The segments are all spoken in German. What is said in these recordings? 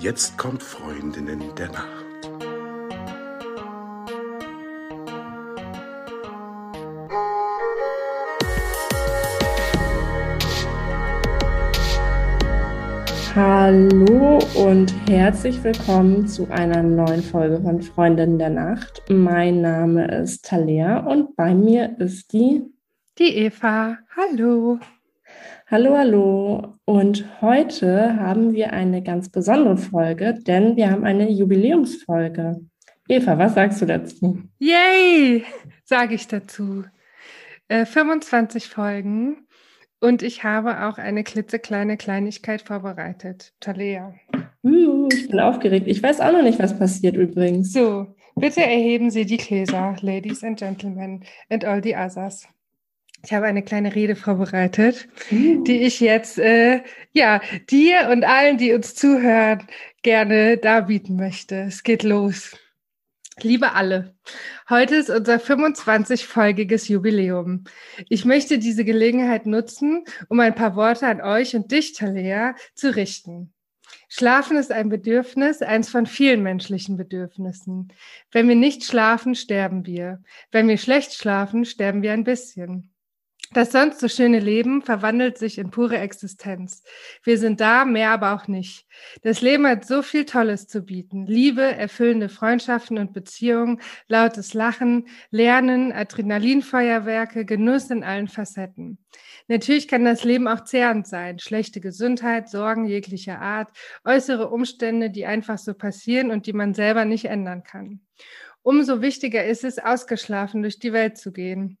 Jetzt kommt Freundinnen der Nacht. Hallo und herzlich willkommen zu einer neuen Folge von Freundinnen der Nacht. Mein Name ist Talea und bei mir ist die die Eva. Hallo. Hallo, hallo. Und heute haben wir eine ganz besondere Folge, denn wir haben eine Jubiläumsfolge. Eva, was sagst du dazu? Yay, sage ich dazu. Äh, 25 Folgen und ich habe auch eine klitzekleine Kleinigkeit vorbereitet. Talea. Uh, ich bin aufgeregt. Ich weiß auch noch nicht, was passiert übrigens. So, bitte erheben Sie die Gläser, Ladies and Gentlemen and all the others. Ich habe eine kleine Rede vorbereitet, uh. die ich jetzt äh, ja dir und allen, die uns zuhören, gerne darbieten möchte. Es geht los. Liebe alle, heute ist unser 25-folgiges Jubiläum. Ich möchte diese Gelegenheit nutzen, um ein paar Worte an euch und dich, Talea, zu richten. Schlafen ist ein Bedürfnis, eins von vielen menschlichen Bedürfnissen. Wenn wir nicht schlafen, sterben wir. Wenn wir schlecht schlafen, sterben wir ein bisschen. Das sonst so schöne Leben verwandelt sich in pure Existenz. Wir sind da, mehr aber auch nicht. Das Leben hat so viel Tolles zu bieten. Liebe, erfüllende Freundschaften und Beziehungen, lautes Lachen, Lernen, Adrenalinfeuerwerke, Genuss in allen Facetten. Natürlich kann das Leben auch zehrend sein. Schlechte Gesundheit, Sorgen jeglicher Art, äußere Umstände, die einfach so passieren und die man selber nicht ändern kann. Umso wichtiger ist es, ausgeschlafen durch die Welt zu gehen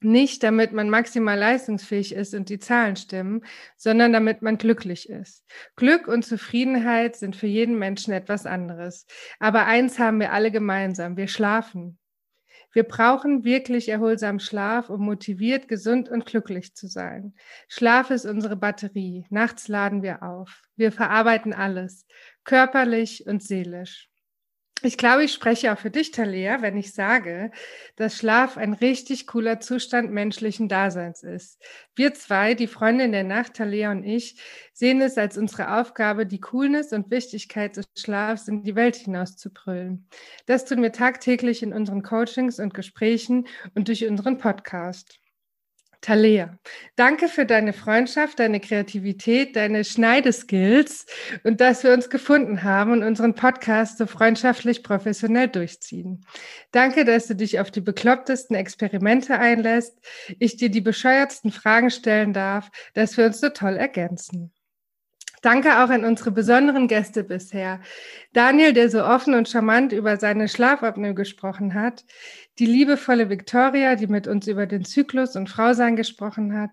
nicht, damit man maximal leistungsfähig ist und die Zahlen stimmen, sondern damit man glücklich ist. Glück und Zufriedenheit sind für jeden Menschen etwas anderes. Aber eins haben wir alle gemeinsam. Wir schlafen. Wir brauchen wirklich erholsamen Schlaf, um motiviert, gesund und glücklich zu sein. Schlaf ist unsere Batterie. Nachts laden wir auf. Wir verarbeiten alles, körperlich und seelisch. Ich glaube, ich spreche auch für dich, Talia, wenn ich sage, dass Schlaf ein richtig cooler Zustand menschlichen Daseins ist. Wir zwei, die Freundin der Nacht, Talia und ich, sehen es als unsere Aufgabe, die Coolness und Wichtigkeit des Schlafs in die Welt hinaus zu brüllen. Das tun wir tagtäglich in unseren Coachings und Gesprächen und durch unseren Podcast. Talea, danke für deine Freundschaft, deine Kreativität, deine Schneideskills und dass wir uns gefunden haben und unseren Podcast so freundschaftlich professionell durchziehen. Danke, dass du dich auf die beklopptesten Experimente einlässt, ich dir die bescheuertsten Fragen stellen darf, dass wir uns so toll ergänzen. Danke auch an unsere besonderen Gäste bisher. Daniel, der so offen und charmant über seine Schlafapnoe gesprochen hat. Die liebevolle Victoria, die mit uns über den Zyklus und Frausein gesprochen hat.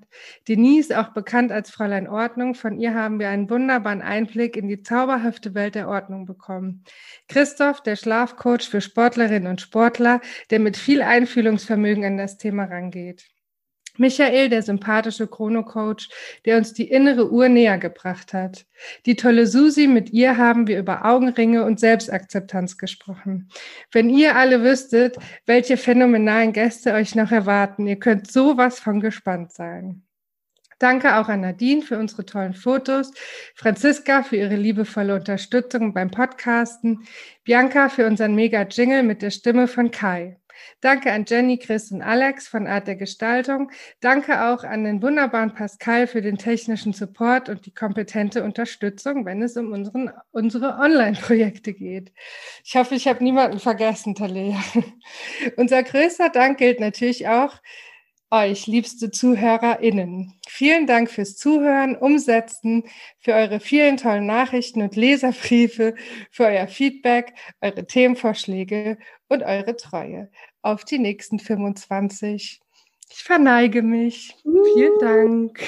Denise, auch bekannt als Fräulein Ordnung. Von ihr haben wir einen wunderbaren Einblick in die zauberhafte Welt der Ordnung bekommen. Christoph, der Schlafcoach für Sportlerinnen und Sportler, der mit viel Einfühlungsvermögen an das Thema rangeht. Michael, der sympathische Chrono-Coach, der uns die innere Uhr näher gebracht hat. Die tolle Susi, mit ihr haben wir über Augenringe und Selbstakzeptanz gesprochen. Wenn ihr alle wüsstet, welche phänomenalen Gäste euch noch erwarten, ihr könnt sowas von gespannt sein. Danke auch an Nadine für unsere tollen Fotos, Franziska für ihre liebevolle Unterstützung beim Podcasten, Bianca für unseren Mega-Jingle mit der Stimme von Kai. Danke an Jenny, Chris und Alex von Art der Gestaltung. Danke auch an den wunderbaren Pascal für den technischen Support und die kompetente Unterstützung, wenn es um unseren, unsere Online-Projekte geht. Ich hoffe, ich habe niemanden vergessen, Talea. Unser größter Dank gilt natürlich auch euch, liebste ZuhörerInnen. Vielen Dank fürs Zuhören, Umsetzen, für eure vielen tollen Nachrichten und Leserbriefe, für euer Feedback, eure Themenvorschläge und eure Treue. Auf die nächsten 25. Ich verneige mich. Uh. Vielen Dank.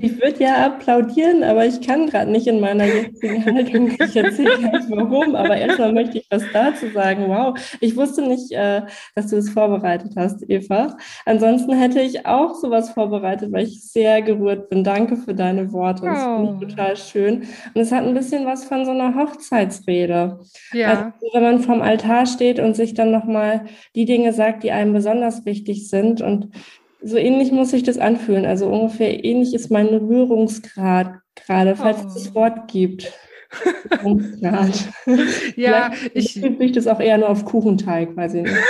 Ich würde ja applaudieren, aber ich kann gerade nicht in meiner jetzigen Haltung. Ich erzähle gleich warum, aber erstmal möchte ich was dazu sagen. Wow, ich wusste nicht, äh, dass du es vorbereitet hast, Eva. Ansonsten hätte ich auch sowas vorbereitet, weil ich sehr gerührt bin. Danke für deine Worte. Das oh. finde ich total schön. Und es hat ein bisschen was von so einer Hochzeitsrede. Ja. Also, wenn man vom Altar steht und sich dann nochmal die Dinge sagt, die einem besonders wichtig sind und so ähnlich muss sich das anfühlen. Also ungefähr ähnlich ist mein Rührungsgrad gerade, falls oh. es das Wort gibt. ja, ich liegt es auch eher nur auf Kuchenteig, weiß ich nicht.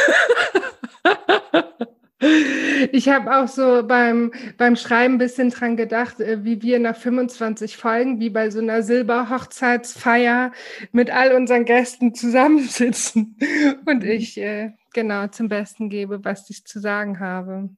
Ich habe auch so beim, beim Schreiben ein bisschen dran gedacht, äh, wie wir nach 25 Folgen, wie bei so einer Silberhochzeitsfeier mit all unseren Gästen zusammensitzen und ich äh, genau zum Besten gebe, was ich zu sagen habe.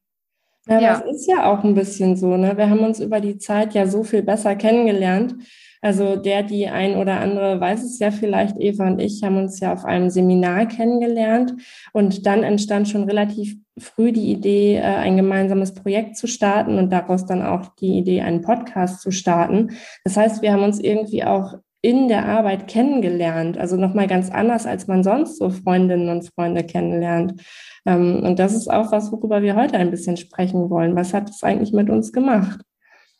Ja, ja, das ist ja auch ein bisschen so. Ne? Wir haben uns über die Zeit ja so viel besser kennengelernt. Also der, die ein oder andere weiß es ja vielleicht, Eva und ich haben uns ja auf einem Seminar kennengelernt und dann entstand schon relativ früh die Idee, äh, ein gemeinsames Projekt zu starten und daraus dann auch die Idee, einen Podcast zu starten. Das heißt, wir haben uns irgendwie auch in der Arbeit kennengelernt, also nochmal ganz anders, als man sonst so Freundinnen und Freunde kennenlernt. Ähm, und das ist auch was, worüber wir heute ein bisschen sprechen wollen. Was hat es eigentlich mit uns gemacht?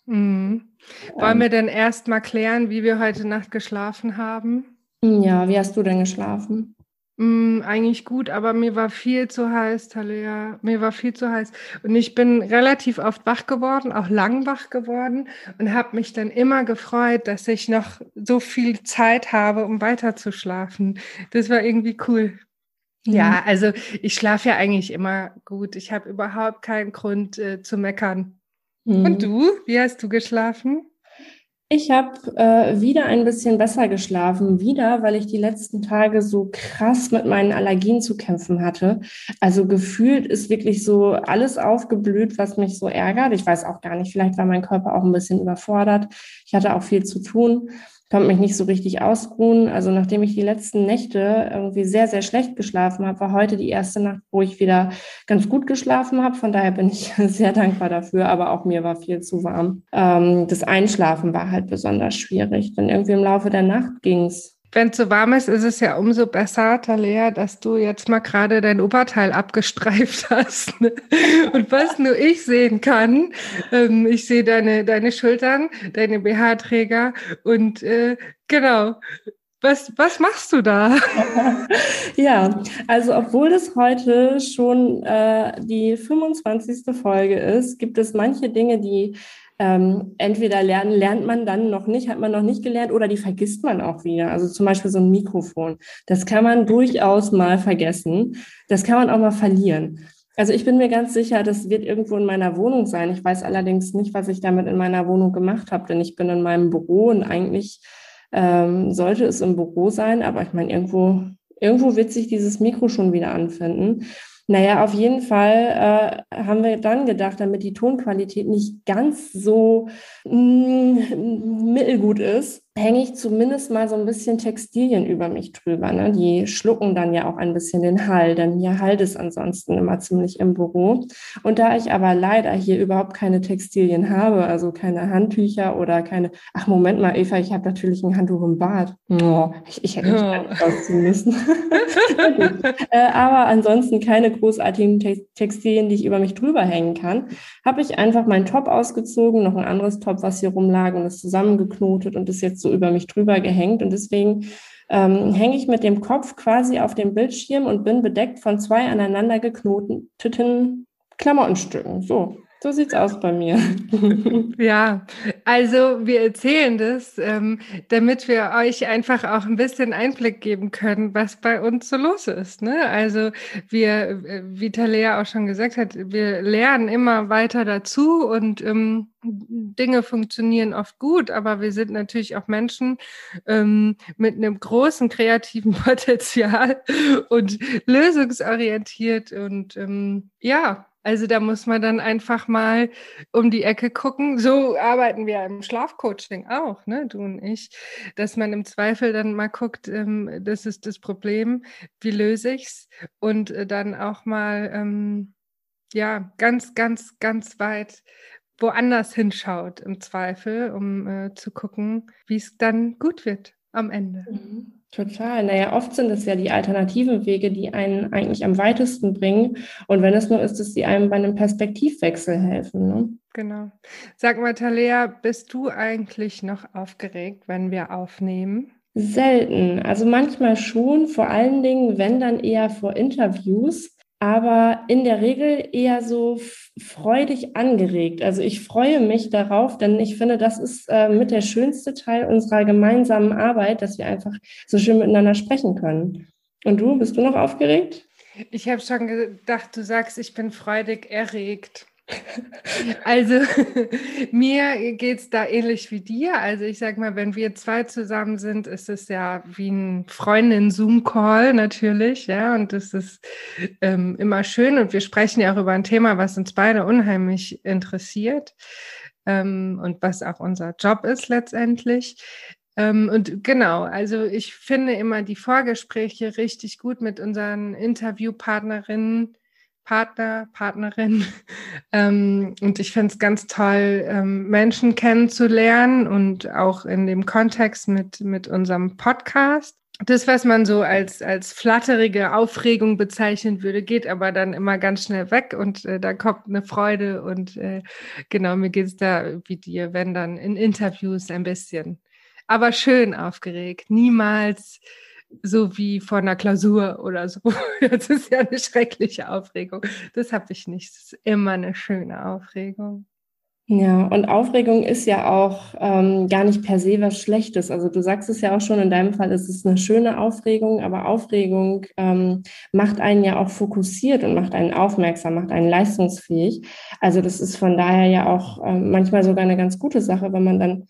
Mhm. Wollen ähm, wir denn erst mal klären, wie wir heute Nacht geschlafen haben? Ja, wie hast du denn geschlafen? Mm, eigentlich gut, aber mir war viel zu heiß, Talia. Mir war viel zu heiß. Und ich bin relativ oft wach geworden, auch lang wach geworden und habe mich dann immer gefreut, dass ich noch so viel Zeit habe, um weiter zu schlafen. Das war irgendwie cool. Ja, mhm. also ich schlafe ja eigentlich immer gut. Ich habe überhaupt keinen Grund äh, zu meckern. Mhm. Und du, wie hast du geschlafen? Ich habe äh, wieder ein bisschen besser geschlafen, wieder, weil ich die letzten Tage so krass mit meinen Allergien zu kämpfen hatte. Also gefühlt ist wirklich so alles aufgeblüht, was mich so ärgert. Ich weiß auch gar nicht, vielleicht war mein Körper auch ein bisschen überfordert. Ich hatte auch viel zu tun konnte mich nicht so richtig ausruhen. Also nachdem ich die letzten Nächte irgendwie sehr, sehr schlecht geschlafen habe, war heute die erste Nacht, wo ich wieder ganz gut geschlafen habe. Von daher bin ich sehr dankbar dafür, aber auch mir war viel zu warm. Ähm, das Einschlafen war halt besonders schwierig. Dann irgendwie im Laufe der Nacht ging es wenn es so warm ist, ist es ja umso besser, Talea, dass du jetzt mal gerade dein Oberteil abgestreift hast. Ne? Und was nur ich sehen kann, ähm, ich sehe deine, deine Schultern, deine BH-Träger und äh, genau. Was, was machst du da? ja, also obwohl es heute schon äh, die 25. Folge ist, gibt es manche Dinge, die ähm, entweder lernen, lernt man dann noch nicht, hat man noch nicht gelernt oder die vergisst man auch wieder. Also zum Beispiel so ein Mikrofon. Das kann man durchaus mal vergessen. Das kann man auch mal verlieren. Also ich bin mir ganz sicher, das wird irgendwo in meiner Wohnung sein. Ich weiß allerdings nicht, was ich damit in meiner Wohnung gemacht habe, denn ich bin in meinem Büro und eigentlich ähm, sollte es im Büro sein, aber ich meine, irgendwo, irgendwo wird sich dieses Mikro schon wieder anfinden. Naja, auf jeden Fall äh, haben wir dann gedacht, damit die Tonqualität nicht ganz so mm, mittelgut ist, hänge ich zumindest mal so ein bisschen Textilien über mich drüber. Ne? Die schlucken dann ja auch ein bisschen den Hall, denn mir halt es ansonsten immer ziemlich im Büro. Und da ich aber leider hier überhaupt keine Textilien habe, also keine Handtücher oder keine, ach Moment mal, Eva, ich habe natürlich ein Handtuch im Bad. Oh, ich, ich hätte mich ja. ausziehen müssen. äh, aber ansonsten keine großartigen Textilien, die ich über mich drüber hängen kann. Habe ich einfach meinen Top ausgezogen, noch ein anderes Top, was hier rumlag und ist zusammengeknotet und ist jetzt so über mich drüber gehängt. Und deswegen ähm, hänge ich mit dem Kopf quasi auf dem Bildschirm und bin bedeckt von zwei aneinander geknoteten Klamottenstücken. So, so sieht's aus bei mir. Ja, also wir erzählen das, ähm, damit wir euch einfach auch ein bisschen Einblick geben können, was bei uns so los ist. Ne? Also wir, äh, wie Talea auch schon gesagt hat, wir lernen immer weiter dazu und ähm, Dinge funktionieren oft gut, aber wir sind natürlich auch Menschen ähm, mit einem großen kreativen Potenzial und lösungsorientiert und ähm, ja, also da muss man dann einfach mal um die Ecke gucken. So arbeiten wir im Schlafcoaching auch, ne, du und ich, dass man im Zweifel dann mal guckt, ähm, das ist das Problem, wie löse ich's und äh, dann auch mal ähm, ja ganz, ganz, ganz weit woanders hinschaut im Zweifel, um äh, zu gucken, wie es dann gut wird am Ende. Mhm. Total. Naja, oft sind es ja die alternativen Wege, die einen eigentlich am weitesten bringen. Und wenn es nur ist, dass sie einem bei einem Perspektivwechsel helfen. Ne? Genau. Sag mal, Talea, bist du eigentlich noch aufgeregt, wenn wir aufnehmen? Selten. Also manchmal schon, vor allen Dingen, wenn dann eher vor Interviews. Aber in der Regel eher so freudig angeregt. Also ich freue mich darauf, denn ich finde, das ist äh, mit der schönste Teil unserer gemeinsamen Arbeit, dass wir einfach so schön miteinander sprechen können. Und du, bist du noch aufgeregt? Ich habe schon gedacht, du sagst, ich bin freudig erregt. Also mir geht es da ähnlich wie dir. Also ich sage mal, wenn wir zwei zusammen sind, ist es ja wie ein Freundin-Zoom-Call natürlich, ja, und das ist ähm, immer schön und wir sprechen ja auch über ein Thema, was uns beide unheimlich interessiert ähm, und was auch unser Job ist letztendlich. Ähm, und genau, also ich finde immer die Vorgespräche richtig gut mit unseren Interviewpartnerinnen Partner, Partnerin. Ähm, und ich finde es ganz toll, ähm, Menschen kennenzulernen und auch in dem Kontext mit, mit unserem Podcast. Das, was man so als, als flatterige Aufregung bezeichnen würde, geht aber dann immer ganz schnell weg und äh, da kommt eine Freude und äh, genau, mir geht es da wie dir, wenn dann in Interviews ein bisschen, aber schön aufgeregt, niemals so wie vor einer Klausur oder so. Das ist ja eine schreckliche Aufregung. Das habe ich nicht. Das ist immer eine schöne Aufregung. Ja, und Aufregung ist ja auch ähm, gar nicht per se was Schlechtes. Also du sagst es ja auch schon, in deinem Fall ist es eine schöne Aufregung, aber Aufregung ähm, macht einen ja auch fokussiert und macht einen aufmerksam, macht einen leistungsfähig. Also das ist von daher ja auch ähm, manchmal sogar eine ganz gute Sache, wenn man dann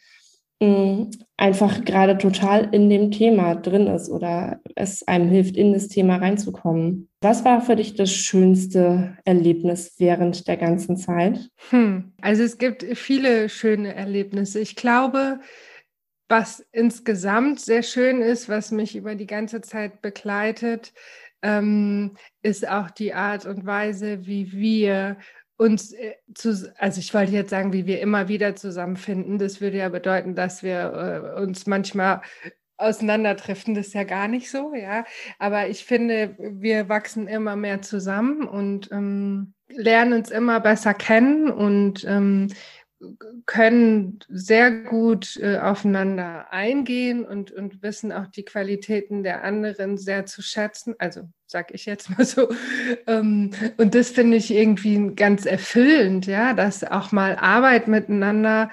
einfach gerade total in dem Thema drin ist oder es einem hilft, in das Thema reinzukommen. Was war für dich das schönste Erlebnis während der ganzen Zeit? Hm. Also es gibt viele schöne Erlebnisse. Ich glaube, was insgesamt sehr schön ist, was mich über die ganze Zeit begleitet, ähm, ist auch die Art und Weise, wie wir uns äh, zu, also ich wollte jetzt sagen, wie wir immer wieder zusammenfinden. Das würde ja bedeuten, dass wir äh, uns manchmal auseinanderdriften. Das ist ja gar nicht so, ja. Aber ich finde, wir wachsen immer mehr zusammen und ähm, lernen uns immer besser kennen und ähm, können sehr gut äh, aufeinander eingehen und, und wissen auch die Qualitäten der anderen sehr zu schätzen. Also sag ich jetzt mal so. Ähm, und das finde ich irgendwie ganz erfüllend, ja, dass auch mal Arbeit miteinander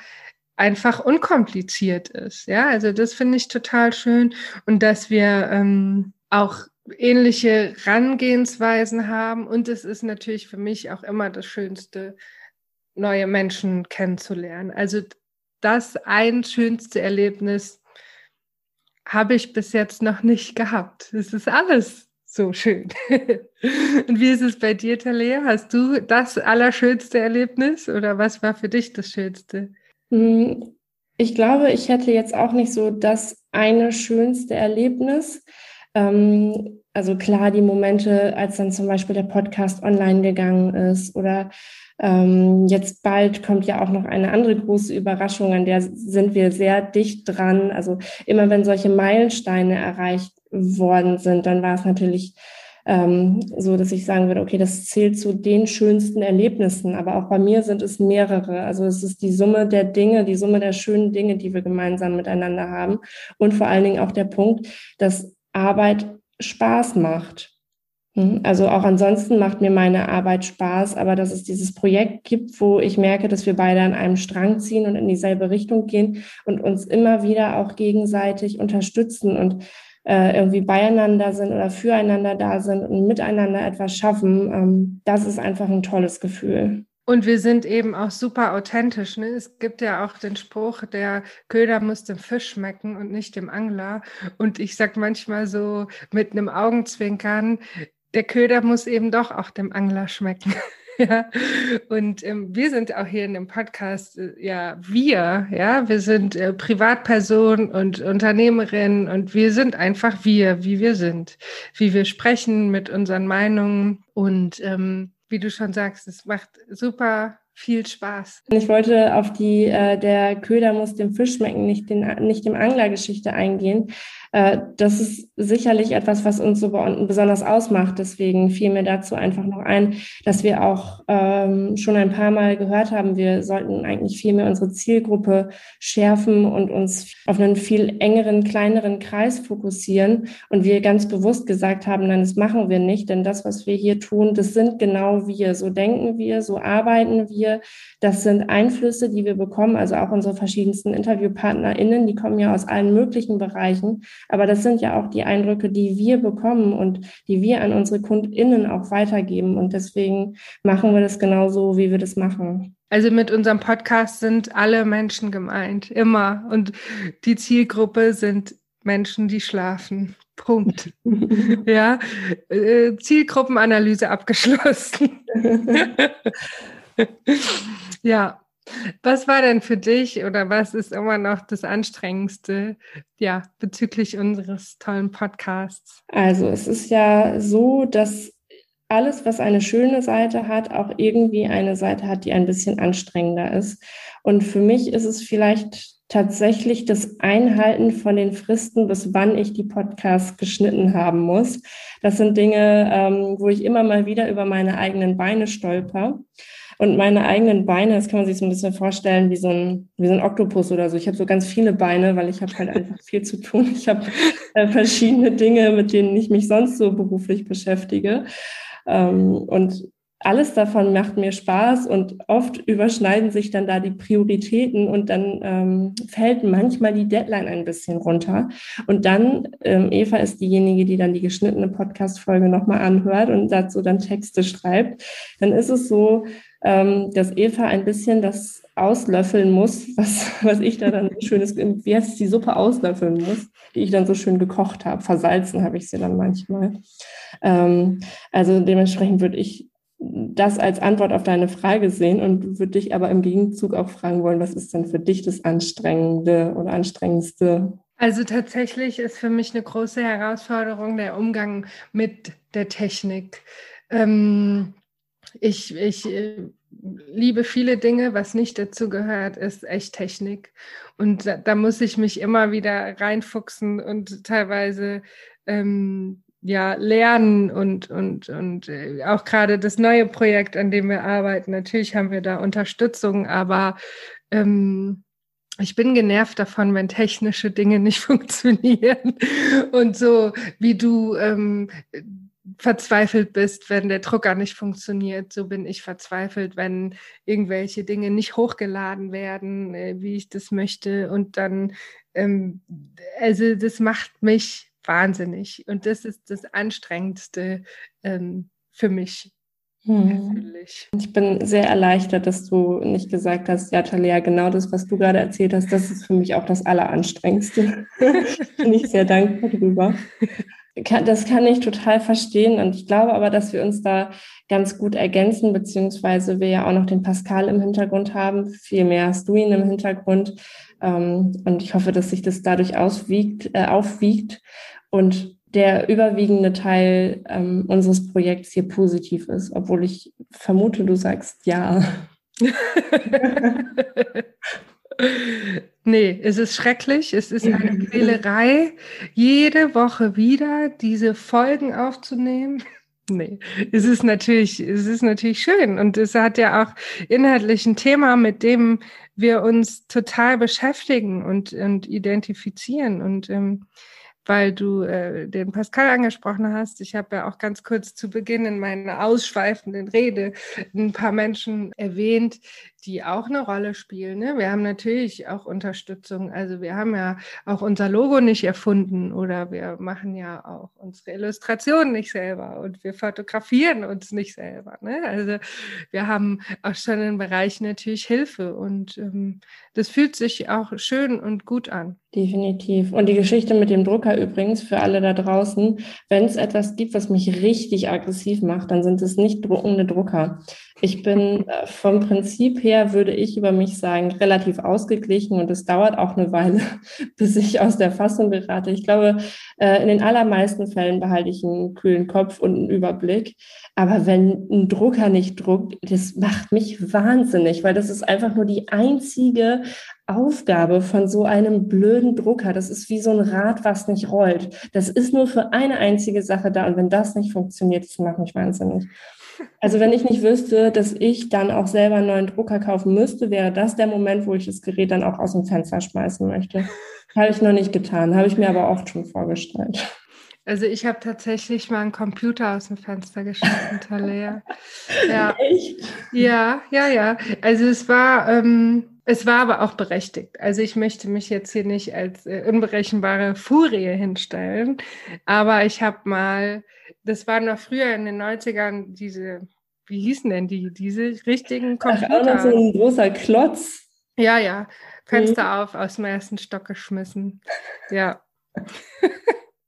einfach unkompliziert ist. Ja, also das finde ich total schön und dass wir ähm, auch ähnliche Rangehensweisen haben. Und es ist natürlich für mich auch immer das Schönste, neue Menschen kennenzulernen. Also das ein schönste Erlebnis habe ich bis jetzt noch nicht gehabt. Es ist alles so schön. Und wie ist es bei dir, Talia? Hast du das allerschönste Erlebnis oder was war für dich das Schönste? Hm, ich glaube, ich hätte jetzt auch nicht so das eine schönste Erlebnis. Ähm, also klar, die Momente, als dann zum Beispiel der Podcast online gegangen ist oder ähm, jetzt bald kommt ja auch noch eine andere große Überraschung, an der sind wir sehr dicht dran. Also immer wenn solche Meilensteine erreicht worden sind, dann war es natürlich ähm, so, dass ich sagen würde, okay, das zählt zu den schönsten Erlebnissen. Aber auch bei mir sind es mehrere. Also es ist die Summe der Dinge, die Summe der schönen Dinge, die wir gemeinsam miteinander haben. Und vor allen Dingen auch der Punkt, dass Arbeit Spaß macht. Hm, also auch ansonsten macht mir meine Arbeit Spaß, aber dass es dieses Projekt gibt, wo ich merke, dass wir beide an einem Strang ziehen und in dieselbe Richtung gehen und uns immer wieder auch gegenseitig unterstützen und äh, irgendwie beieinander sind oder füreinander da sind und miteinander etwas schaffen, ähm, das ist einfach ein tolles Gefühl. Und wir sind eben auch super authentisch. Ne? Es gibt ja auch den Spruch, der Köder muss dem Fisch schmecken und nicht dem Angler. Und ich sage manchmal so mit einem Augenzwinkern, der Köder muss eben doch auch dem Angler schmecken. ja. Und ähm, wir sind auch hier in dem Podcast, äh, ja, wir, ja, wir sind äh, Privatpersonen und Unternehmerinnen und wir sind einfach wir, wie wir sind, wie wir sprechen mit unseren Meinungen und ähm, wie du schon sagst, es macht super viel Spaß. Ich wollte auf die, äh, der Köder muss dem Fisch schmecken, nicht, den, nicht dem Anglergeschichte eingehen. Äh, das ist sicherlich etwas, was uns so besonders ausmacht. Deswegen fiel mir dazu einfach noch ein, dass wir auch ähm, schon ein paar Mal gehört haben, wir sollten eigentlich viel mehr unsere Zielgruppe schärfen und uns auf einen viel engeren, kleineren Kreis fokussieren. Und wir ganz bewusst gesagt haben, nein, das machen wir nicht, denn das, was wir hier tun, das sind genau wir. So denken wir, so arbeiten wir. Das sind Einflüsse, die wir bekommen, also auch unsere verschiedensten InterviewpartnerInnen, die kommen ja aus allen möglichen Bereichen. Aber das sind ja auch die Eindrücke, die wir bekommen und die wir an unsere KundInnen auch weitergeben. Und deswegen machen wir das genauso, wie wir das machen. Also mit unserem Podcast sind alle Menschen gemeint, immer. Und die Zielgruppe sind Menschen, die schlafen. Punkt. ja, äh, Zielgruppenanalyse abgeschlossen. ja. Was war denn für dich oder was ist immer noch das Anstrengendste, ja, bezüglich unseres tollen Podcasts? Also es ist ja so, dass alles, was eine schöne Seite hat, auch irgendwie eine Seite hat, die ein bisschen anstrengender ist. Und für mich ist es vielleicht tatsächlich das Einhalten von den Fristen, bis wann ich die Podcasts geschnitten haben muss. Das sind Dinge, ähm, wo ich immer mal wieder über meine eigenen Beine stolper. Und meine eigenen Beine, das kann man sich so ein bisschen vorstellen wie so ein, wie so ein Oktopus oder so. Ich habe so ganz viele Beine, weil ich habe halt einfach viel zu tun. Ich habe äh, verschiedene Dinge, mit denen ich mich sonst so beruflich beschäftige. Ähm, und alles davon macht mir Spaß und oft überschneiden sich dann da die Prioritäten und dann ähm, fällt manchmal die Deadline ein bisschen runter. Und dann, ähm, Eva ist diejenige, die dann die geschnittene Podcast-Folge nochmal anhört und dazu dann Texte schreibt. Dann ist es so, ähm, dass Eva ein bisschen das auslöffeln muss, was, was ich da dann schönes, wie heißt es, die Suppe auslöffeln muss, die ich dann so schön gekocht habe. Versalzen habe ich sie dann manchmal. Ähm, also dementsprechend würde ich das als Antwort auf deine Frage sehen und würde dich aber im Gegenzug auch fragen wollen, was ist denn für dich das Anstrengende oder Anstrengendste? Also tatsächlich ist für mich eine große Herausforderung der Umgang mit der Technik. Ähm, ich, ich äh, liebe viele Dinge, was nicht dazu gehört, ist echt Technik. Und da, da muss ich mich immer wieder reinfuchsen und teilweise ähm, ja, lernen und, und, und äh, auch gerade das neue Projekt, an dem wir arbeiten. Natürlich haben wir da Unterstützung, aber ähm, ich bin genervt davon, wenn technische Dinge nicht funktionieren. Und so wie du ähm, verzweifelt bist, wenn der Drucker nicht funktioniert, so bin ich verzweifelt, wenn irgendwelche Dinge nicht hochgeladen werden, äh, wie ich das möchte. Und dann, ähm, also das macht mich wahnsinnig. Und das ist das Anstrengendste ähm, für mich. Hm. Ich bin sehr erleichtert, dass du nicht gesagt hast, ja, Talia, genau das, was du gerade erzählt hast, das ist für mich auch das Alleranstrengendste. bin ich sehr dankbar drüber. Das kann ich total verstehen und ich glaube aber, dass wir uns da ganz gut ergänzen, beziehungsweise wir ja auch noch den Pascal im Hintergrund haben. Vielmehr hast du ihn im Hintergrund ähm, und ich hoffe, dass sich das dadurch auswiegt, äh, aufwiegt und der überwiegende Teil ähm, unseres Projekts hier positiv ist, obwohl ich vermute, du sagst ja. nee, es ist schrecklich, es ist eine Quälerei, jede Woche wieder diese Folgen aufzunehmen. Nee, es ist natürlich, es ist natürlich schön und es hat ja auch inhaltlich ein Thema, mit dem wir uns total beschäftigen und, und identifizieren und ähm, weil du äh, den Pascal angesprochen hast. Ich habe ja auch ganz kurz zu Beginn in meiner ausschweifenden Rede ein paar Menschen erwähnt, die auch eine Rolle spielen. Ne? Wir haben natürlich auch Unterstützung. Also wir haben ja auch unser Logo nicht erfunden oder wir machen ja auch unsere Illustrationen nicht selber und wir fotografieren uns nicht selber. Ne? Also wir haben auch schon im Bereich natürlich Hilfe und ähm, das fühlt sich auch schön und gut an. Definitiv. Und die Geschichte mit dem Drucker übrigens für alle da draußen, wenn es etwas gibt, was mich richtig aggressiv macht, dann sind es nicht druckende Drucker. Ich bin äh, vom Prinzip her, würde ich über mich sagen, relativ ausgeglichen und es dauert auch eine Weile, bis ich aus der Fassung gerate. Ich glaube, äh, in den allermeisten Fällen behalte ich einen kühlen Kopf und einen Überblick. Aber wenn ein Drucker nicht druckt, das macht mich wahnsinnig, weil das ist einfach nur die einzige Aufgabe von so einem blöden Drucker. Das ist wie so ein Rad, was nicht rollt. Das ist nur für eine einzige Sache da. Und wenn das nicht funktioniert, das macht mich wahnsinnig. Also wenn ich nicht wüsste, dass ich dann auch selber einen neuen Drucker kaufen müsste, wäre das der Moment, wo ich das Gerät dann auch aus dem Fenster schmeißen möchte. Habe ich noch nicht getan, habe ich mir aber oft schon vorgestellt. Also ich habe tatsächlich mal einen Computer aus dem Fenster geschmissen, Talea. Ja. Echt? Ja, ja, ja. Also es war, ähm, es war aber auch berechtigt. Also ich möchte mich jetzt hier nicht als äh, unberechenbare Furie hinstellen, aber ich habe mal, das war noch früher in den 90ern, diese, wie hießen denn die, diese richtigen Computer? Ach, auch noch so ein großer Klotz. Ja, ja. Fenster mhm. auf, aus dem ersten Stock geschmissen. Ja.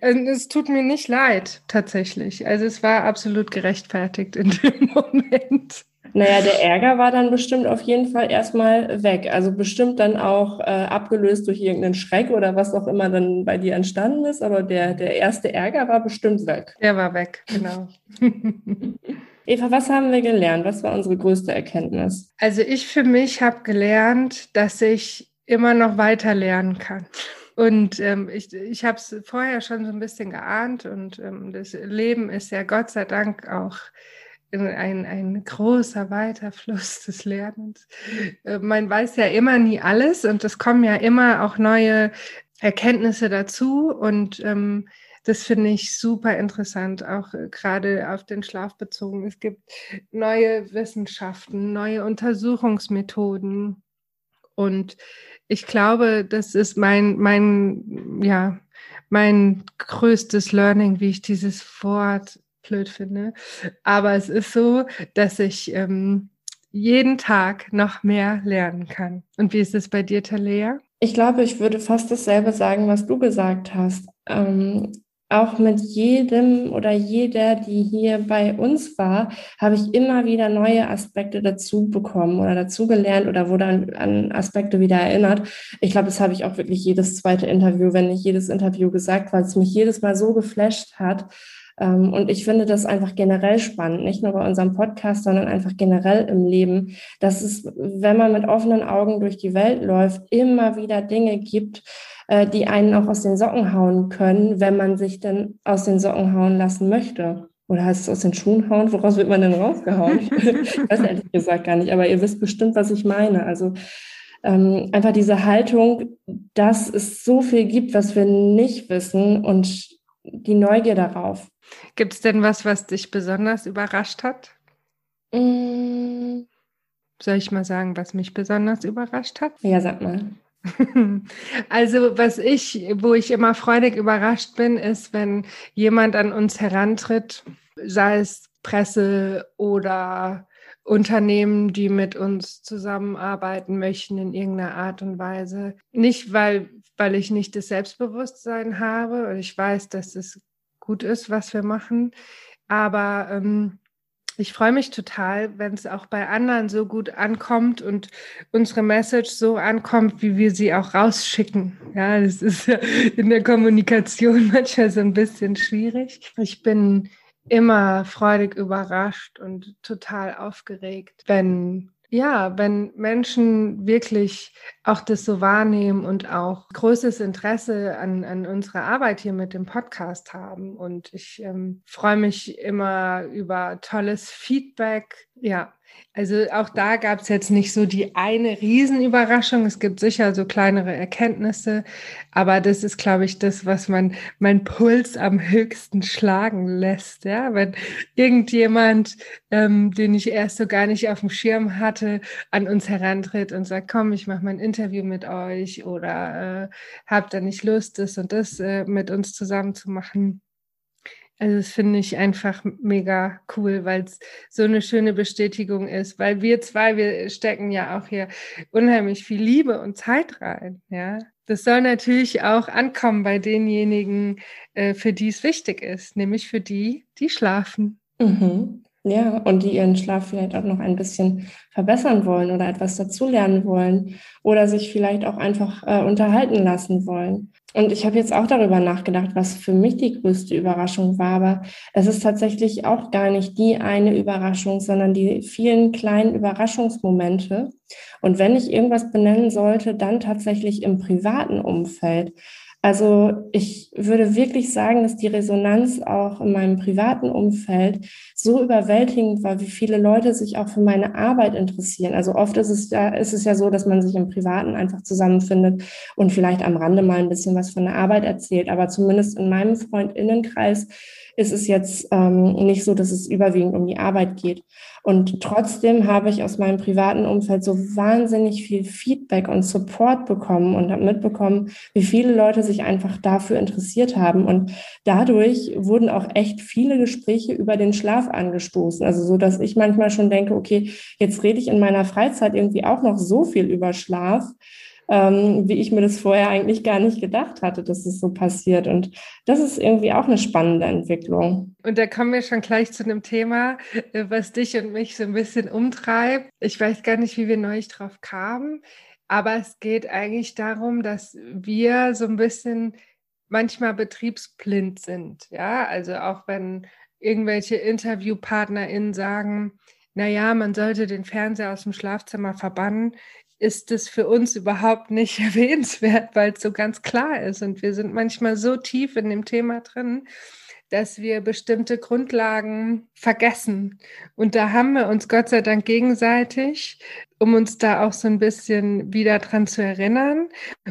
Es tut mir nicht leid, tatsächlich. Also es war absolut gerechtfertigt in dem Moment. Naja, der Ärger war dann bestimmt auf jeden Fall erstmal weg. Also bestimmt dann auch äh, abgelöst durch irgendeinen Schreck oder was auch immer dann bei dir entstanden ist. Aber der, der erste Ärger war bestimmt weg. Der war weg, genau. Eva, was haben wir gelernt? Was war unsere größte Erkenntnis? Also ich für mich habe gelernt, dass ich immer noch weiter lernen kann. Und ähm, ich, ich habe es vorher schon so ein bisschen geahnt und ähm, das Leben ist ja Gott sei Dank auch ein, ein großer, weiter Fluss des Lernens. Äh, man weiß ja immer nie alles und es kommen ja immer auch neue Erkenntnisse dazu und ähm, das finde ich super interessant, auch äh, gerade auf den Schlaf bezogen. Es gibt neue Wissenschaften, neue Untersuchungsmethoden und ich glaube, das ist mein, mein, ja, mein größtes Learning, wie ich dieses Wort blöd finde. Aber es ist so, dass ich ähm, jeden Tag noch mehr lernen kann. Und wie ist es bei dir, Talea? Ich glaube, ich würde fast dasselbe sagen, was du gesagt hast. Ähm, auch mit jedem oder jeder, die hier bei uns war, habe ich immer wieder neue Aspekte dazu bekommen oder dazu gelernt oder wurde an, an Aspekte wieder erinnert. Ich glaube, das habe ich auch wirklich jedes zweite Interview, wenn nicht jedes Interview gesagt, weil es mich jedes Mal so geflasht hat. Ähm, und ich finde das einfach generell spannend, nicht nur bei unserem Podcast, sondern einfach generell im Leben, dass es, wenn man mit offenen Augen durch die Welt läuft, immer wieder Dinge gibt, äh, die einen auch aus den Socken hauen können, wenn man sich dann aus den Socken hauen lassen möchte. Oder heißt es aus den Schuhen hauen? Woraus wird man denn rausgehauen? ich weiß ehrlich gesagt gar nicht, aber ihr wisst bestimmt, was ich meine. Also ähm, einfach diese Haltung, dass es so viel gibt, was wir nicht wissen und die Neugier darauf. Gibt es denn was, was dich besonders überrascht hat? Mm. Soll ich mal sagen, was mich besonders überrascht hat? Ja, sag mal. Also was ich, wo ich immer freudig überrascht bin, ist, wenn jemand an uns herantritt, sei es Presse oder Unternehmen, die mit uns zusammenarbeiten möchten in irgendeiner Art und Weise. Nicht, weil, weil ich nicht das Selbstbewusstsein habe und ich weiß, dass es gut ist, was wir machen, aber ähm, ich freue mich total, wenn es auch bei anderen so gut ankommt und unsere Message so ankommt, wie wir sie auch rausschicken. Ja, das ist in der Kommunikation manchmal so ein bisschen schwierig. Ich bin immer freudig überrascht und total aufgeregt, wenn ja, wenn Menschen wirklich auch das so wahrnehmen und auch großes Interesse an, an unserer Arbeit hier mit dem Podcast haben. Und ich ähm, freue mich immer über tolles Feedback. Ja, also auch da gab es jetzt nicht so die eine Riesenüberraschung. Es gibt sicher so kleinere Erkenntnisse, aber das ist, glaube ich, das, was man mein Puls am höchsten schlagen lässt. Ja, wenn irgendjemand, ähm, den ich erst so gar nicht auf dem Schirm hatte, an uns herantritt und sagt, komm, ich mache mal ein Interview mit euch oder äh, habt ihr nicht Lust, das und das äh, mit uns zusammen zu machen also das finde ich einfach mega cool, weil es so eine schöne Bestätigung ist, weil wir zwei, wir stecken ja auch hier unheimlich viel Liebe und Zeit rein, ja. Das soll natürlich auch ankommen bei denjenigen, äh, für die es wichtig ist, nämlich für die, die schlafen. Mhm. Ja, und die ihren Schlaf vielleicht auch noch ein bisschen verbessern wollen oder etwas dazulernen wollen oder sich vielleicht auch einfach äh, unterhalten lassen wollen. Und ich habe jetzt auch darüber nachgedacht, was für mich die größte Überraschung war. Aber es ist tatsächlich auch gar nicht die eine Überraschung, sondern die vielen kleinen Überraschungsmomente. Und wenn ich irgendwas benennen sollte, dann tatsächlich im privaten Umfeld. Also ich würde wirklich sagen, dass die Resonanz auch in meinem privaten Umfeld so überwältigend war, wie viele Leute sich auch für meine Arbeit interessieren. Also oft ist es ja, ist es ja so, dass man sich im Privaten einfach zusammenfindet und vielleicht am Rande mal ein bisschen was von der Arbeit erzählt. Aber zumindest in meinem Freundinnenkreis ist es jetzt ähm, nicht so, dass es überwiegend um die Arbeit geht. Und trotzdem habe ich aus meinem privaten Umfeld so wahnsinnig viel Feedback und Support bekommen und habe mitbekommen, wie viele Leute sich einfach dafür interessiert haben. Und dadurch wurden auch echt viele Gespräche über den Schlaf angestoßen. Also so, dass ich manchmal schon denke, okay, jetzt rede ich in meiner Freizeit irgendwie auch noch so viel über Schlaf ähm, wie ich mir das vorher eigentlich gar nicht gedacht hatte, dass es so passiert. Und das ist irgendwie auch eine spannende Entwicklung. Und da kommen wir schon gleich zu einem Thema, äh, was dich und mich so ein bisschen umtreibt. Ich weiß gar nicht, wie wir neulich drauf kamen, aber es geht eigentlich darum, dass wir so ein bisschen manchmal betriebsblind sind. Ja, also auch wenn irgendwelche InterviewpartnerInnen sagen, naja, man sollte den Fernseher aus dem Schlafzimmer verbannen ist es für uns überhaupt nicht erwähnenswert, weil es so ganz klar ist. Und wir sind manchmal so tief in dem Thema drin, dass wir bestimmte Grundlagen vergessen. Und da haben wir uns Gott sei Dank gegenseitig, um uns da auch so ein bisschen wieder dran zu erinnern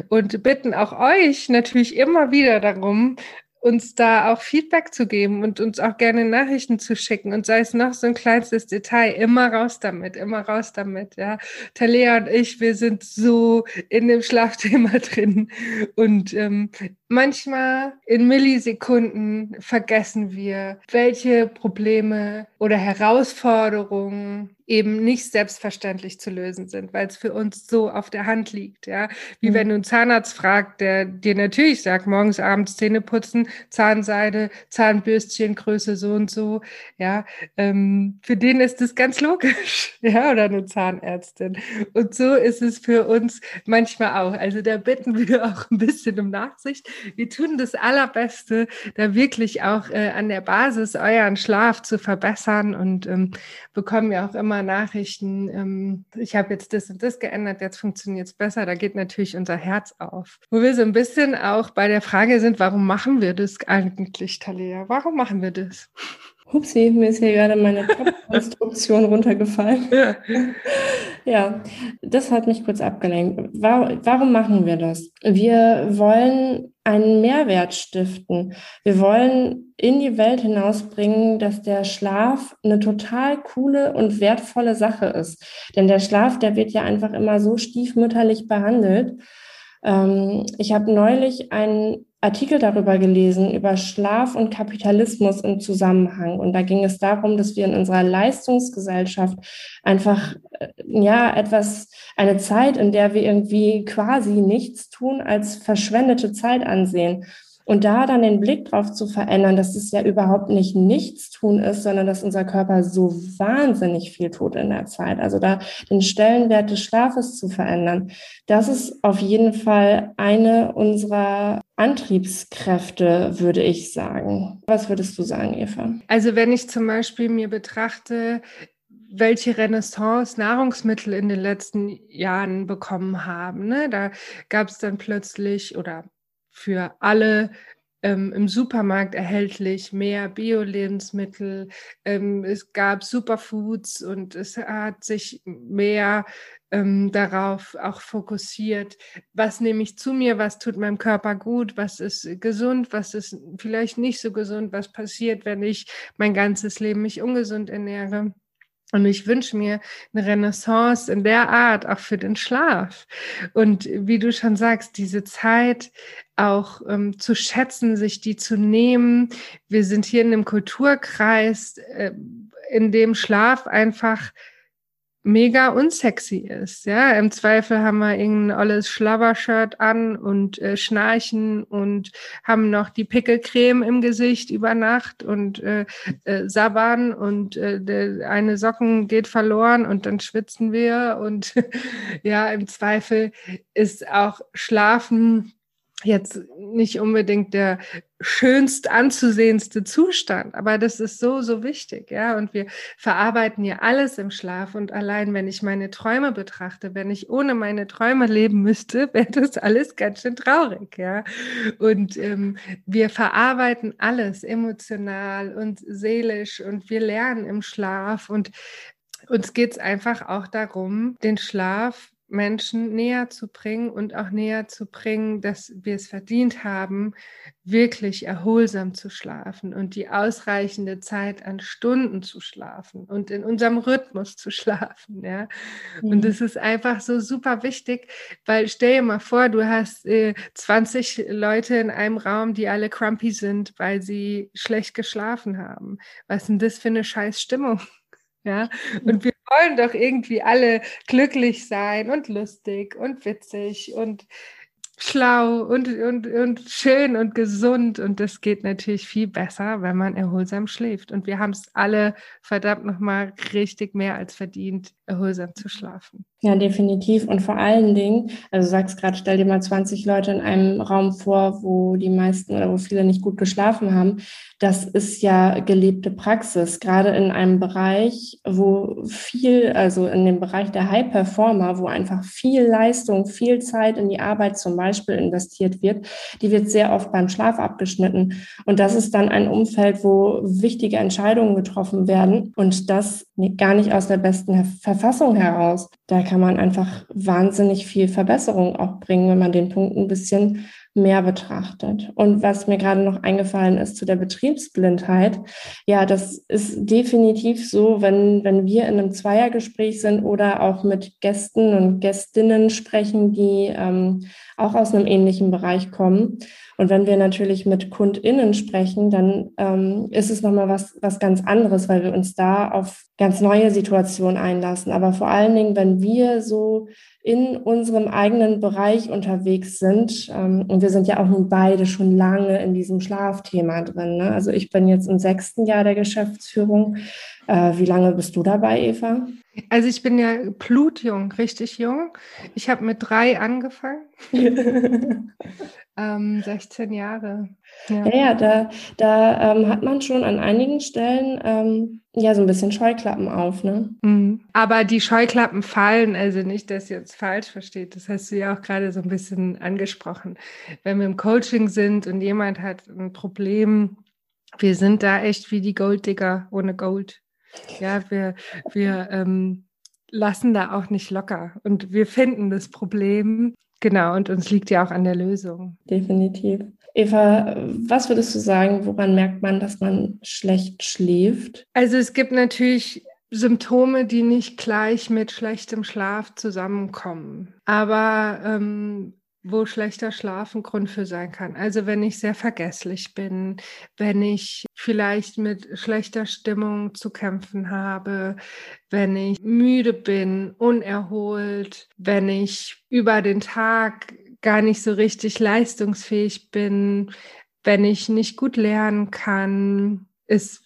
und bitten auch euch natürlich immer wieder darum, uns da auch Feedback zu geben und uns auch gerne Nachrichten zu schicken und sei es noch so ein kleinstes Detail, immer raus damit, immer raus damit, ja. Talea und ich, wir sind so in dem Schlafthema drin und ähm, manchmal in Millisekunden vergessen wir, welche Probleme oder Herausforderungen eben nicht selbstverständlich zu lösen sind, weil es für uns so auf der Hand liegt, ja. Wie mhm. wenn du einen Zahnarzt fragt, der dir natürlich sagt, morgens, abends Zähne putzen, Zahnseide, Zahnbürstchen, Größe so und so, ja. Ähm, für den ist es ganz logisch, ja, oder eine Zahnärztin. Und so ist es für uns manchmal auch. Also da bitten wir auch ein bisschen um Nachsicht. Wir tun das Allerbeste, da wirklich auch äh, an der Basis euren Schlaf zu verbessern und ähm, bekommen ja auch immer immer Nachrichten, ähm, ich habe jetzt das und das geändert, jetzt funktioniert es besser. Da geht natürlich unser Herz auf. Wo wir so ein bisschen auch bei der Frage sind, warum machen wir das eigentlich, Talia? Warum machen wir das? Hupsi, mir ist hier gerade meine Konstruktion runtergefallen. Ja. ja, das hat mich kurz abgelenkt. Warum machen wir das? Wir wollen einen Mehrwert stiften. Wir wollen in die Welt hinausbringen, dass der Schlaf eine total coole und wertvolle Sache ist. Denn der Schlaf, der wird ja einfach immer so stiefmütterlich behandelt. Ähm, ich habe neulich einen Artikel darüber gelesen, über Schlaf und Kapitalismus im Zusammenhang. Und da ging es darum, dass wir in unserer Leistungsgesellschaft einfach, äh, ja, etwas, eine Zeit, in der wir irgendwie quasi nichts tun, als verschwendete Zeit ansehen. Und da dann den Blick drauf zu verändern, dass es ja überhaupt nicht nichts tun ist, sondern dass unser Körper so wahnsinnig viel tut in der Zeit. Also da den Stellenwert des Schlafes zu verändern, das ist auf jeden Fall eine unserer Antriebskräfte, würde ich sagen. Was würdest du sagen, Eva? Also wenn ich zum Beispiel mir betrachte, welche Renaissance Nahrungsmittel in den letzten Jahren bekommen haben. Ne? Da gab es dann plötzlich oder für alle ähm, im Supermarkt erhältlich, mehr Bio-Lebensmittel. Ähm, es gab Superfoods und es hat sich mehr ähm, darauf auch fokussiert, was nehme ich zu mir, was tut meinem Körper gut, was ist gesund, was ist vielleicht nicht so gesund, was passiert, wenn ich mein ganzes Leben mich ungesund ernähre. Und ich wünsche mir eine Renaissance in der Art auch für den Schlaf. Und wie du schon sagst, diese Zeit auch ähm, zu schätzen, sich die zu nehmen. Wir sind hier in einem Kulturkreis, äh, in dem Schlaf einfach mega unsexy ist. Ja, im Zweifel haben wir irgendein olles Schlabbershirt an und äh, schnarchen und haben noch die Pickelcreme im Gesicht über Nacht und äh, äh, sabbern und äh, eine Socken geht verloren und dann schwitzen wir und ja, im Zweifel ist auch Schlafen jetzt nicht unbedingt der schönst anzusehendste Zustand, aber das ist so, so wichtig, ja. Und wir verarbeiten ja alles im Schlaf. Und allein, wenn ich meine Träume betrachte, wenn ich ohne meine Träume leben müsste, wäre das alles ganz schön traurig, ja. Und ähm, wir verarbeiten alles emotional und seelisch und wir lernen im Schlaf und uns geht es einfach auch darum, den Schlaf Menschen näher zu bringen und auch näher zu bringen, dass wir es verdient haben, wirklich erholsam zu schlafen und die ausreichende Zeit an Stunden zu schlafen und in unserem Rhythmus zu schlafen. Ja? Mhm. Und das ist einfach so super wichtig, weil stell dir mal vor, du hast äh, 20 Leute in einem Raum, die alle crumpy sind, weil sie schlecht geschlafen haben. Was ist denn das für eine scheiß Stimmung? Ja, und wir wollen doch irgendwie alle glücklich sein und lustig und witzig und schlau und, und, und schön und gesund. Und das geht natürlich viel besser, wenn man erholsam schläft. Und wir haben es alle verdammt nochmal richtig mehr als verdient, erholsam zu schlafen. Ja, definitiv. Und vor allen Dingen, also du sagst gerade, stell dir mal 20 Leute in einem Raum vor, wo die meisten oder wo viele nicht gut geschlafen haben. Das ist ja gelebte Praxis, gerade in einem Bereich, wo viel, also in dem Bereich der High Performer, wo einfach viel Leistung, viel Zeit in die Arbeit zum Beispiel investiert wird, die wird sehr oft beim Schlaf abgeschnitten. Und das ist dann ein Umfeld, wo wichtige Entscheidungen getroffen werden und das gar nicht aus der besten Verfassung heraus. Da kann man einfach wahnsinnig viel Verbesserung auch bringen, wenn man den Punkt ein bisschen mehr betrachtet. Und was mir gerade noch eingefallen ist zu der Betriebsblindheit, ja, das ist definitiv so, wenn, wenn wir in einem Zweiergespräch sind oder auch mit Gästen und Gästinnen sprechen, die ähm, auch aus einem ähnlichen Bereich kommen. Und wenn wir natürlich mit KundInnen sprechen, dann ähm, ist es nochmal was, was ganz anderes, weil wir uns da auf ganz neue Situationen einlassen. Aber vor allen Dingen, wenn wir so in unserem eigenen Bereich unterwegs sind, ähm, und wir sind ja auch nun beide schon lange in diesem Schlafthema drin. Ne? Also ich bin jetzt im sechsten Jahr der Geschäftsführung. Äh, wie lange bist du dabei, Eva? Also ich bin ja blutjung, richtig jung. Ich habe mit drei angefangen. ähm, 16 Jahre. Ja, ja, ja da, da ähm, hat man schon an einigen Stellen ähm, ja so ein bisschen Scheuklappen auf. Ne? Mhm. Aber die Scheuklappen fallen, also nicht, dass ihr jetzt falsch versteht. Das hast du ja auch gerade so ein bisschen angesprochen. Wenn wir im Coaching sind und jemand hat ein Problem, wir sind da echt wie die Golddigger ohne Gold. Ja, wir, wir ähm, lassen da auch nicht locker und wir finden das Problem. Genau, und uns liegt ja auch an der Lösung. Definitiv. Eva, was würdest du sagen, woran merkt man, dass man schlecht schläft? Also es gibt natürlich Symptome, die nicht gleich mit schlechtem Schlaf zusammenkommen. Aber ähm, wo schlechter Schlaf ein Grund für sein kann. Also wenn ich sehr vergesslich bin, wenn ich vielleicht mit schlechter Stimmung zu kämpfen habe, wenn ich müde bin, unerholt, wenn ich über den Tag gar nicht so richtig leistungsfähig bin, wenn ich nicht gut lernen kann, ist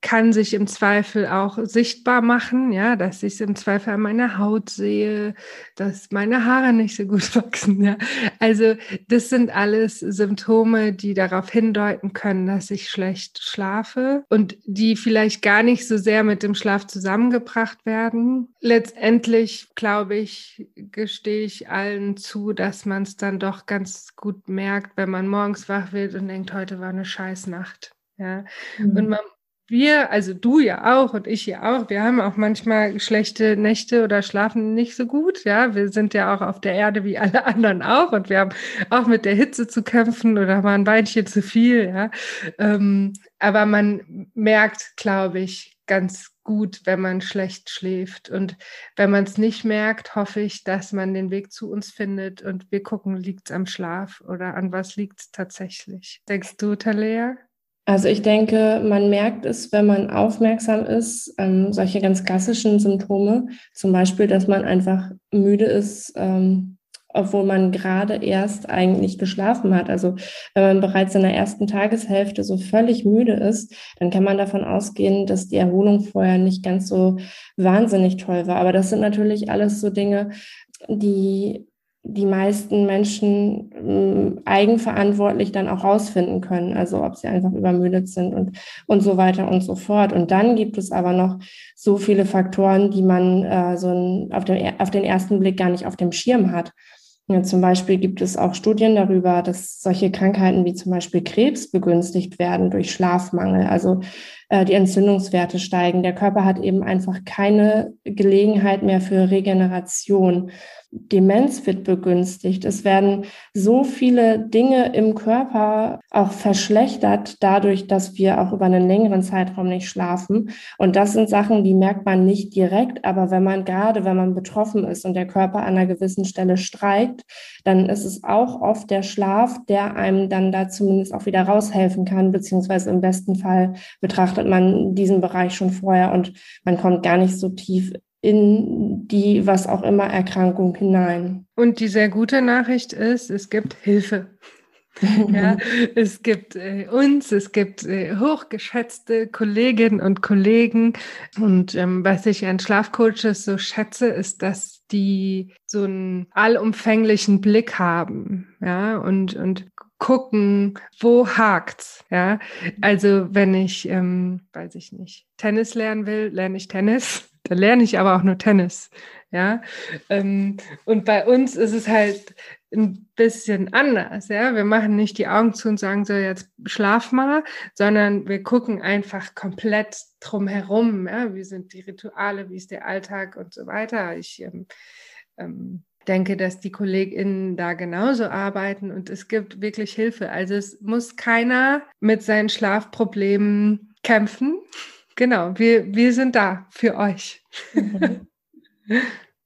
kann sich im Zweifel auch sichtbar machen, ja, dass ich es im Zweifel an meiner Haut sehe, dass meine Haare nicht so gut wachsen, ja. Also das sind alles Symptome, die darauf hindeuten können, dass ich schlecht schlafe und die vielleicht gar nicht so sehr mit dem Schlaf zusammengebracht werden. Letztendlich, glaube ich, gestehe ich allen zu, dass man es dann doch ganz gut merkt, wenn man morgens wach wird und denkt, heute war eine Scheißnacht. Ja, mhm. und man wir, also du ja auch und ich ja auch, wir haben auch manchmal schlechte Nächte oder schlafen nicht so gut. Ja, wir sind ja auch auf der Erde wie alle anderen auch und wir haben auch mit der Hitze zu kämpfen oder mal ein Beinchen zu viel. Ja, ähm, aber man merkt, glaube ich, ganz gut, wenn man schlecht schläft. Und wenn man es nicht merkt, hoffe ich, dass man den Weg zu uns findet und wir gucken, liegt es am Schlaf oder an was liegt es tatsächlich. Denkst du, Talea? Also ich denke, man merkt es, wenn man aufmerksam ist, ähm, solche ganz klassischen Symptome, zum Beispiel, dass man einfach müde ist, ähm, obwohl man gerade erst eigentlich geschlafen hat. Also wenn man bereits in der ersten Tageshälfte so völlig müde ist, dann kann man davon ausgehen, dass die Erholung vorher nicht ganz so wahnsinnig toll war. Aber das sind natürlich alles so Dinge, die die meisten Menschen äh, eigenverantwortlich dann auch rausfinden können, also ob sie einfach übermüdet sind und, und so weiter und so fort. Und dann gibt es aber noch so viele Faktoren, die man äh, so ein, auf, dem, auf den ersten Blick gar nicht auf dem Schirm hat. Ja, zum Beispiel gibt es auch Studien darüber, dass solche Krankheiten wie zum Beispiel Krebs begünstigt werden durch Schlafmangel. Also äh, die Entzündungswerte steigen. Der Körper hat eben einfach keine Gelegenheit mehr für Regeneration. Demenz wird begünstigt. Es werden so viele Dinge im Körper auch verschlechtert, dadurch, dass wir auch über einen längeren Zeitraum nicht schlafen. Und das sind Sachen, die merkt man nicht direkt, aber wenn man gerade, wenn man betroffen ist und der Körper an einer gewissen Stelle streikt, dann ist es auch oft der Schlaf, der einem dann da zumindest auch wieder raushelfen kann, beziehungsweise im besten Fall betrachtet man diesen Bereich schon vorher und man kommt gar nicht so tief in die was auch immer Erkrankung hinein. Und die sehr gute Nachricht ist, es gibt Hilfe. ja, es gibt äh, uns, es gibt äh, hochgeschätzte Kolleginnen und Kollegen. Und ähm, was ich an Schlafcoaches so schätze, ist, dass die so einen allumfänglichen Blick haben, ja, und, und gucken, wo hakt's, ja. Also wenn ich, ähm, weiß ich nicht, Tennis lernen will, lerne ich Tennis. Da lerne ich aber auch nur Tennis. Ja. Ähm, und bei uns ist es halt ein bisschen anders. Ja. Wir machen nicht die Augen zu und sagen so, jetzt schlaf mal, sondern wir gucken einfach komplett drumherum. Ja. Wie sind die Rituale, wie ist der Alltag und so weiter. Ich ähm, ähm, denke, dass die KollegInnen da genauso arbeiten und es gibt wirklich Hilfe. Also es muss keiner mit seinen Schlafproblemen kämpfen Genau, wir, wir sind da für euch.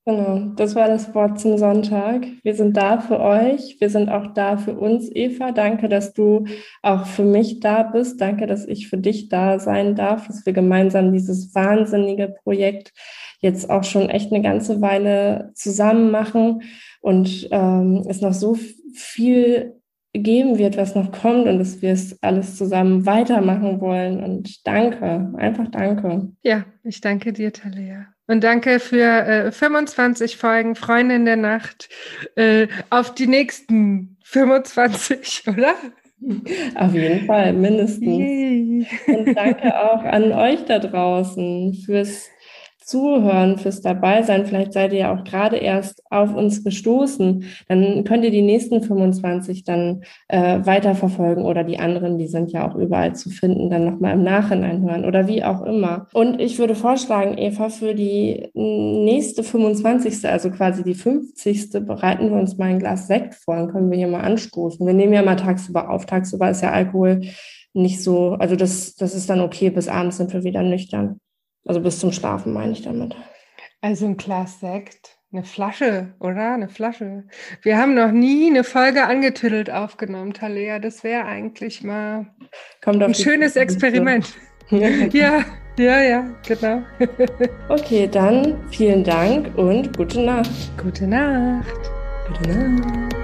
Genau, das war das Wort zum Sonntag. Wir sind da für euch. Wir sind auch da für uns, Eva. Danke, dass du auch für mich da bist. Danke, dass ich für dich da sein darf, dass wir gemeinsam dieses wahnsinnige Projekt jetzt auch schon echt eine ganze Weile zusammen machen und ähm, es noch so viel geben wird, was noch kommt und dass wir es alles zusammen weitermachen wollen. Und danke, einfach danke. Ja, ich danke dir, Talia. Und danke für äh, 25 Folgen Freundin der Nacht. Äh, auf die nächsten 25, oder? Auf jeden Fall, mindestens. Yay. Und danke auch an euch da draußen fürs Zuhören, fürs Dabeisein. Vielleicht seid ihr ja auch gerade erst auf uns gestoßen. Dann könnt ihr die nächsten 25 dann äh, weiterverfolgen oder die anderen, die sind ja auch überall zu finden, dann nochmal im Nachhinein hören oder wie auch immer. Und ich würde vorschlagen, Eva, für die nächste 25., also quasi die 50. bereiten wir uns mal ein Glas Sekt vor und können wir hier mal anstoßen. Wir nehmen ja mal tagsüber auf. Tagsüber ist ja Alkohol nicht so, also das, das ist dann okay, bis abends sind wir wieder nüchtern. Also bis zum Schlafen meine ich damit. Also ein Glas Sekt, eine Flasche, oder? Eine Flasche. Wir haben noch nie eine Folge angetüttelt aufgenommen, Talea. Das wäre eigentlich mal ein schönes Experiment. ja, ja, ja, genau. okay, dann vielen Dank und gute Nacht. Gute Nacht. Gute Nacht.